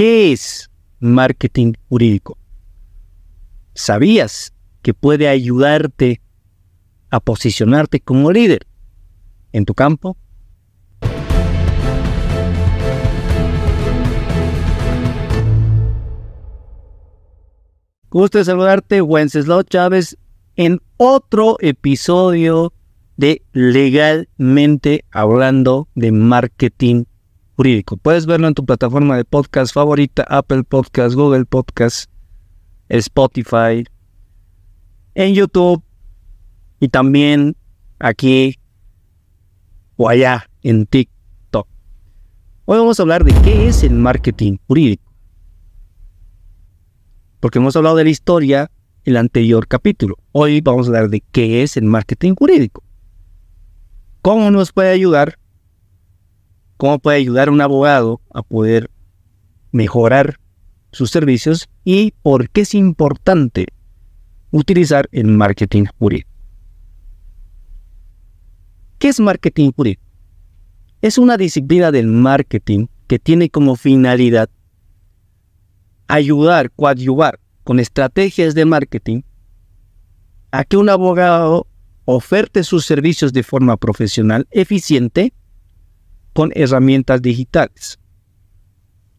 ¿Qué es marketing jurídico? ¿Sabías que puede ayudarte a posicionarte como líder en tu campo? Gusto saludarte, Wenceslao Chávez, en otro episodio de Legalmente Hablando de Marketing Jurídico. Puedes verlo en tu plataforma de podcast favorita, Apple Podcast, Google Podcast, Spotify, en YouTube y también aquí o allá en TikTok. Hoy vamos a hablar de qué es el marketing jurídico. Porque hemos hablado de la historia en el anterior capítulo. Hoy vamos a hablar de qué es el marketing jurídico. ¿Cómo nos puede ayudar? ¿Cómo puede ayudar un abogado a poder mejorar sus servicios? ¿Y por qué es importante utilizar el marketing jurídico? ¿Qué es marketing jurídico? Es una disciplina del marketing que tiene como finalidad ayudar, coadyuvar con estrategias de marketing a que un abogado oferte sus servicios de forma profesional, eficiente, con herramientas digitales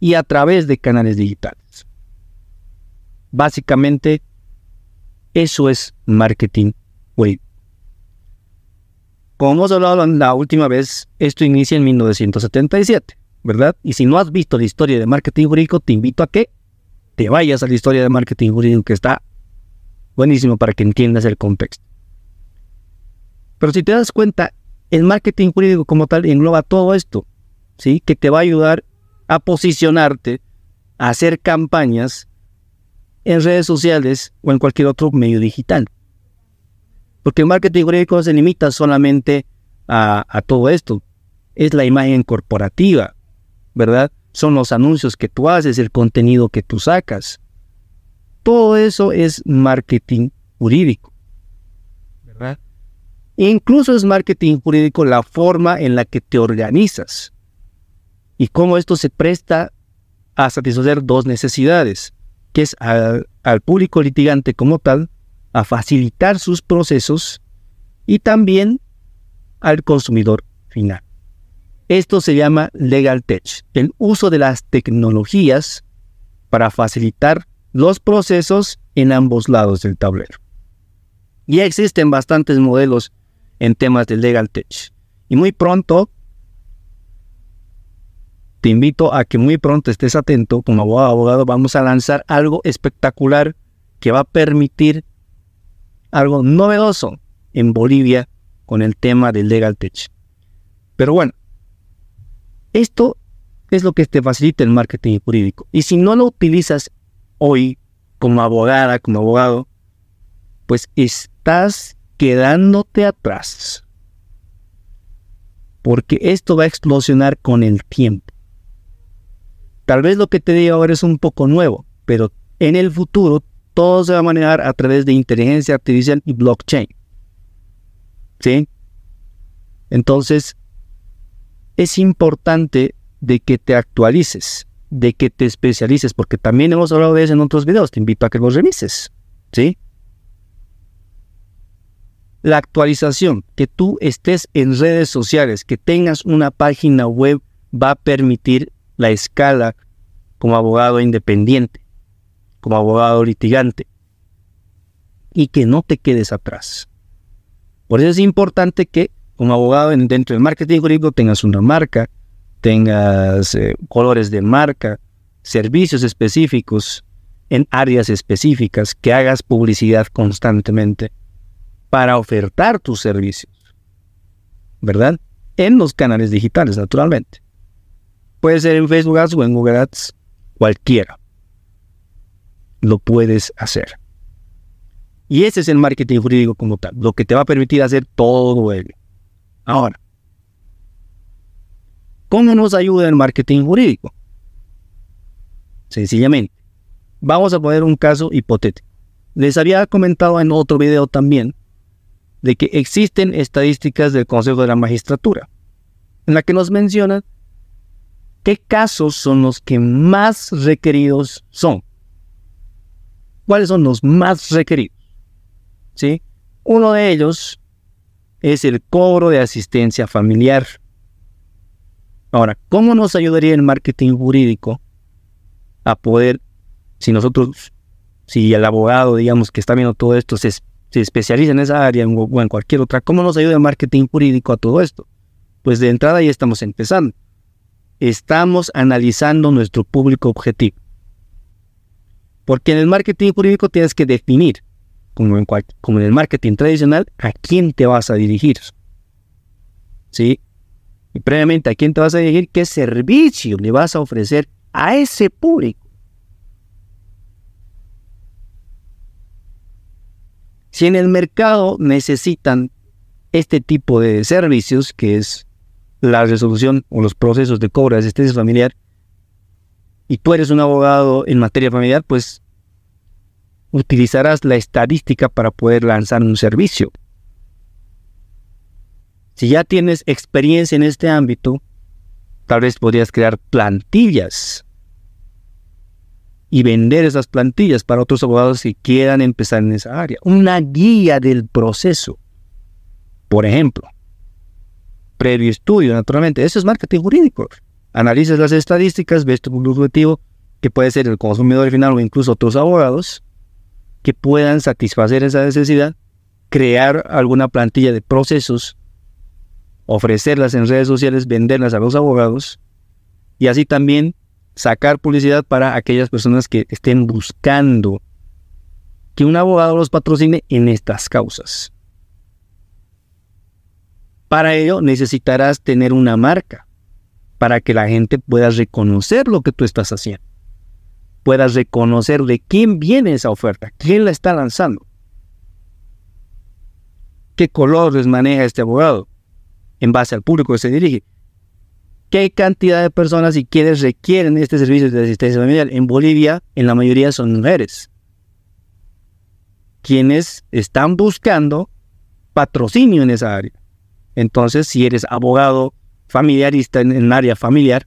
y a través de canales digitales. Básicamente, eso es marketing web. Como hemos hablado la última vez, esto inicia en 1977, ¿verdad? Y si no has visto la historia de marketing jurídico, te invito a que te vayas a la historia de marketing jurídico que está buenísimo para que entiendas el contexto. Pero si te das cuenta, el marketing jurídico como tal engloba todo esto, ¿sí? Que te va a ayudar a posicionarte, a hacer campañas en redes sociales o en cualquier otro medio digital. Porque el marketing jurídico se limita solamente a, todo esto. Es la imagen corporativa, ¿verdad? Son los anuncios que tú haces, el contenido que tú sacas. Todo eso es marketing jurídico. Incluso es marketing jurídico la forma en la que te organizas y cómo esto se presta a satisfacer dos necesidades, que es al público litigante como tal a facilitar sus procesos y también al consumidor final. Esto se llama Legal Tech, el uso de las tecnologías para facilitar los procesos en ambos lados del tablero. Ya existen bastantes modelos en temas de Legal Tech. Y muy pronto, te invito a que muy pronto estés atento, como abogado, abogado, vamos a lanzar algo espectacular que va a permitir algo novedoso en Bolivia con el tema del Legal Tech. Pero bueno, esto es lo que te facilita el marketing jurídico. Y si no lo utilizas hoy como abogada, como abogado, pues estás quedándote atrás. Porque esto va a explosionar con el tiempo. Tal vez lo que te digo ahora es un poco nuevo, pero en el futuro todo se va a manejar a través de inteligencia artificial y blockchain. ¿Sí? Entonces, es importante de que te actualices, de que te especialices, porque también hemos hablado de eso en otros videos, te invito a que los revises, ¿sí? La actualización, que tú estés en redes sociales, que tengas una página web, va a permitir la escala como abogado independiente como abogado litigante y que no te quedes atrás. Por eso es importante que como abogado dentro del marketing jurídico tengas una marca, tengas eh, colores de marca, servicios específicos en áreas específicas, que hagas publicidad constantemente para ofertar tus servicios, ¿verdad? En los canales digitales, naturalmente. Puede ser en Facebook Ads o en Google Ads, cualquiera lo puedes hacer. Y ese es el marketing jurídico como tal, lo que te va a permitir hacer todo ello. Ahora, ¿cómo nos ayuda el marketing jurídico? Sencillamente, vamos a poner un caso hipotético. Les había comentado en otro video también de que existen estadísticas del Consejo de la Magistratura, en la que nos mencionan ¿Qué casos son los que más requeridos son? ¿Cuáles son los más requeridos? ¿Sí? Uno de ellos es el cobro de asistencia familiar. Ahora, ¿cómo nos ayudaría el marketing jurídico a poder, si nosotros, si el abogado, digamos, que está viendo todo esto, se, especializa en esa área o en cualquier otra, ¿cómo nos ayuda el marketing jurídico a todo esto? Pues de entrada ya estamos empezando. Estamos analizando nuestro público objetivo. Porque en el marketing jurídico tienes que definir, como en, como en el marketing tradicional, a quién te vas a dirigir. ¿Sí? Y previamente, ¿a quién te vas a dirigir? ¿Qué servicio le vas a ofrecer a ese público? Si en el mercado necesitan este tipo de servicios, que es la resolución o los procesos de cobro de asistencia familiar, y tú eres un abogado en materia familiar, pues utilizarás la estadística para poder lanzar un servicio. Si ya tienes experiencia en este ámbito, tal vez podrías crear plantillas y vender esas plantillas para otros abogados que quieran empezar en esa área. Una guía del proceso, por ejemplo. Previo estudio, naturalmente. Eso es marketing jurídico. Analizas las estadísticas, ves tu objetivo, que puede ser el consumidor final o incluso otros abogados, que puedan satisfacer esa necesidad, crear alguna plantilla de procesos ofrecerlas en redes sociales, venderlas a los abogados y así también sacar publicidad para aquellas personas que estén buscando que un abogado los patrocine en estas causas. Para ello necesitarás tener una marca para que la gente pueda reconocer lo que tú estás haciendo. Puedas reconocer de quién viene esa oferta, quién la está lanzando. ¿Qué colores maneja este abogado? en base al público que se dirige. ¿Qué cantidad de personas y quiénes requieren este servicio de asistencia familiar? En Bolivia, en la mayoría son mujeres. Quienes están buscando patrocinio en esa área. Entonces, si eres abogado familiarista en el área familiar,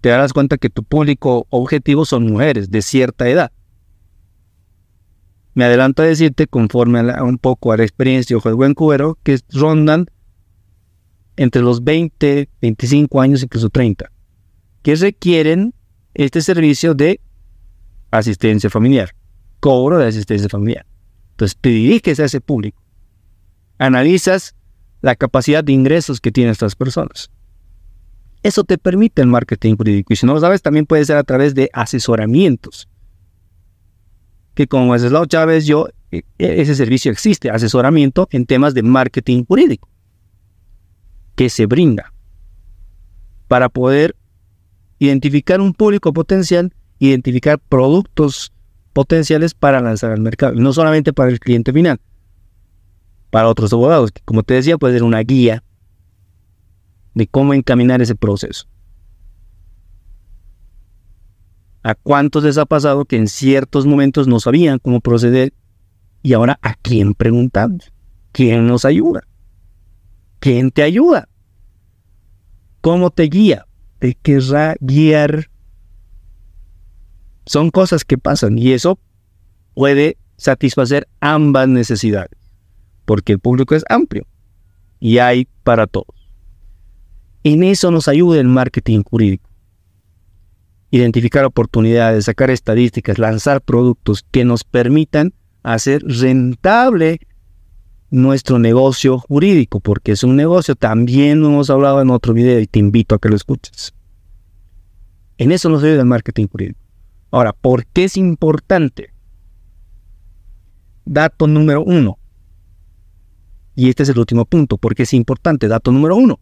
te darás cuenta que tu público objetivo son mujeres de cierta edad. Me adelanto a decirte, conforme un poco a la experiencia de Ojo de que rondan entre los 20, 25 años, incluso 30, que requieren este servicio de asistencia familiar, cobro de asistencia familiar. Entonces te diriges a ese público, analizas la capacidad de ingresos que tienen estas personas. Eso te permite el marketing jurídico. Y si no lo sabes, también puede ser a través de asesoramientos. Que como es la Chávez, yo, e, e, ese servicio existe, asesoramiento en temas de marketing jurídico que se brinda para poder identificar un público potencial, identificar productos potenciales para lanzar al mercado. no solamente para el cliente final, para otros abogados, que como te decía, puede ser una guía de cómo encaminar ese proceso. ¿A cuántos les ha pasado que en ciertos momentos no sabían cómo proceder y ahora a quién preguntamos? ¿Quién nos ayuda? ¿Quién te ayuda? ¿Cómo te guía? Te querrá guiar. Son cosas que pasan y eso puede satisfacer ambas necesidades, porque el público es amplio y hay para todos. En eso nos ayuda el marketing jurídico. Identificar oportunidades, sacar estadísticas, lanzar productos que nos permitan hacer rentable nuestro negocio jurídico, porque es un negocio, también lo hemos hablado en otro video y te invito a que lo escuches. En eso nos ayuda el marketing jurídico. Ahora, ¿por qué es importante? Dato número uno. Y este es el último punto, porque es importante. Dato número uno.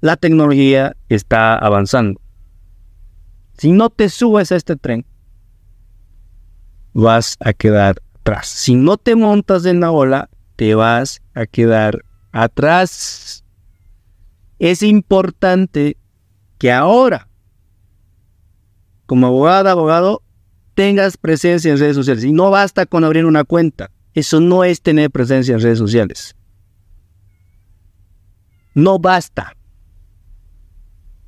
La tecnología está avanzando. Si no te subes a este tren, vas a quedar si no te montas en la ola, te vas a quedar atrás. Es importante que ahora, como abogada, abogado, tengas presencia en redes sociales. Y no basta con abrir una cuenta. Eso no es tener presencia en redes sociales. No basta.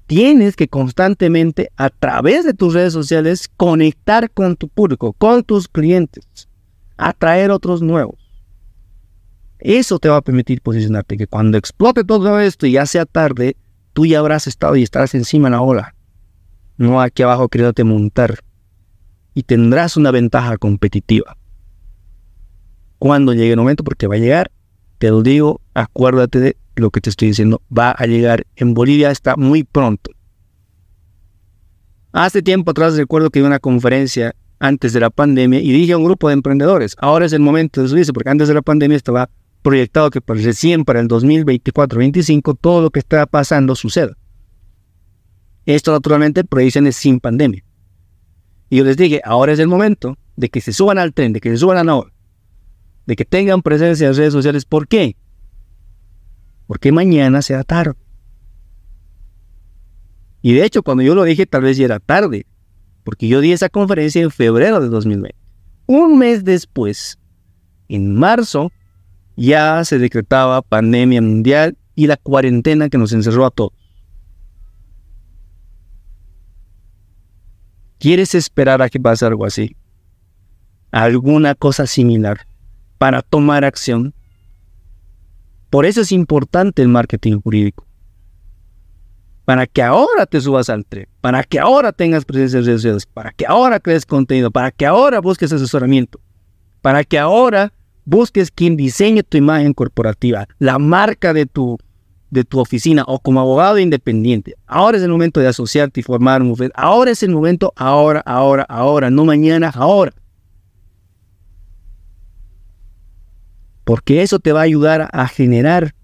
tienes que constantemente a través de tus redes sociales conectar con tu público, con tus clientes, atraer otros nuevos. Eso te va a permitir posicionarte, que cuando explote todo esto y ya sea tarde, tú ya habrás estado y estarás encima de la ola, no aquí abajo queriéndote montar. Y tendrás una ventaja competitiva. Cuando llegue el momento, porque va a llegar, te lo digo, acuérdate de lo que te estoy diciendo, va a llegar. En Bolivia está muy pronto. Hace tiempo atrás recuerdo que a una conferencia antes de la pandemia y dije a un grupo de emprendedores, ahora es el momento de subirse, porque antes de la pandemia estaba proyectado que recién para el 2024-2025 todo lo que está pasando suceda. Esto naturalmente proyecciones sin pandemia. Y yo les dije, ahora es el momento de que se suban al tren, de que se suban a la hora, de que tengan presencia en redes sociales. ¿Por qué? Porque mañana será tarde. Y de hecho, cuando yo lo dije, tal vez ya era tarde, porque yo di esa conferencia en febrero de 2020. Un mes después, en marzo, ya se decretaba pandemia mundial y la cuarentena que nos encerró a todos. ¿Quieres esperar a que pase algo así? ¿Alguna cosa similar para tomar acción? Por eso es importante el marketing jurídico. Para que ahora te subas al tren, para que ahora tengas presencia en redes sociales, para que ahora crees contenido, para que ahora busques asesoramiento, para que ahora busques quien diseñe tu imagen corporativa, la marca de tu, de tu oficina o como abogado independiente. Ahora es el momento de asociarte y formar un bufete. Ahora es el momento, ahora, ahora, ahora, no mañana, ahora. porque eso te va a ayudar a generar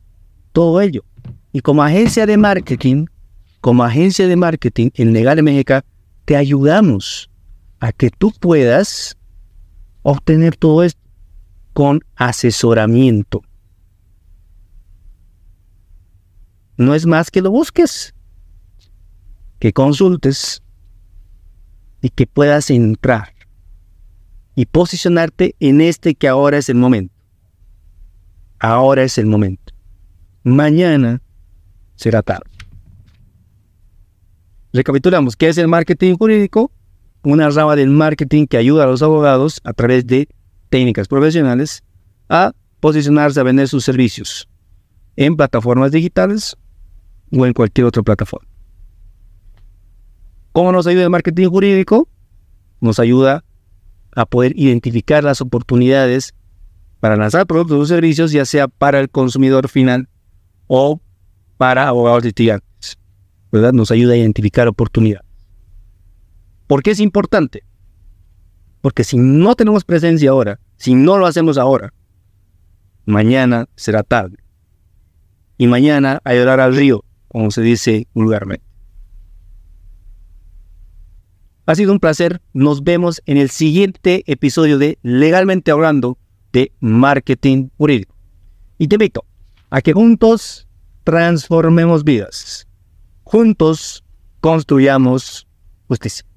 todo ello. Y como agencia de marketing, como agencia de marketing en Legal MGK, te ayudamos a que tú puedas obtener todo esto con asesoramiento. No es más que lo busques, que consultes y que puedas entrar y posicionarte en este que ahora es el momento. Ahora es el momento. Mañana será tarde. Recapitulamos, ¿qué es el marketing jurídico? Una rama del marketing que ayuda a los abogados a través de técnicas profesionales a posicionarse a vender sus servicios en plataformas digitales o en cualquier otra plataforma. ¿Cómo nos ayuda el marketing jurídico? Nos ayuda a poder identificar las oportunidades para lanzar productos o servicios, ya sea para el consumidor final o para abogados litigantes. ¿Verdad? Nos ayuda a identificar oportunidades. ¿Por qué es importante? Porque si no tenemos presencia ahora, si no lo hacemos ahora, mañana será tarde. Y mañana a llorar al río, como se dice vulgarmente. Ha sido un placer. Nos vemos en el siguiente episodio de Legalmente Hablando de marketing jurídico. Y te invito a que juntos transformemos vidas. Juntos construyamos justicia.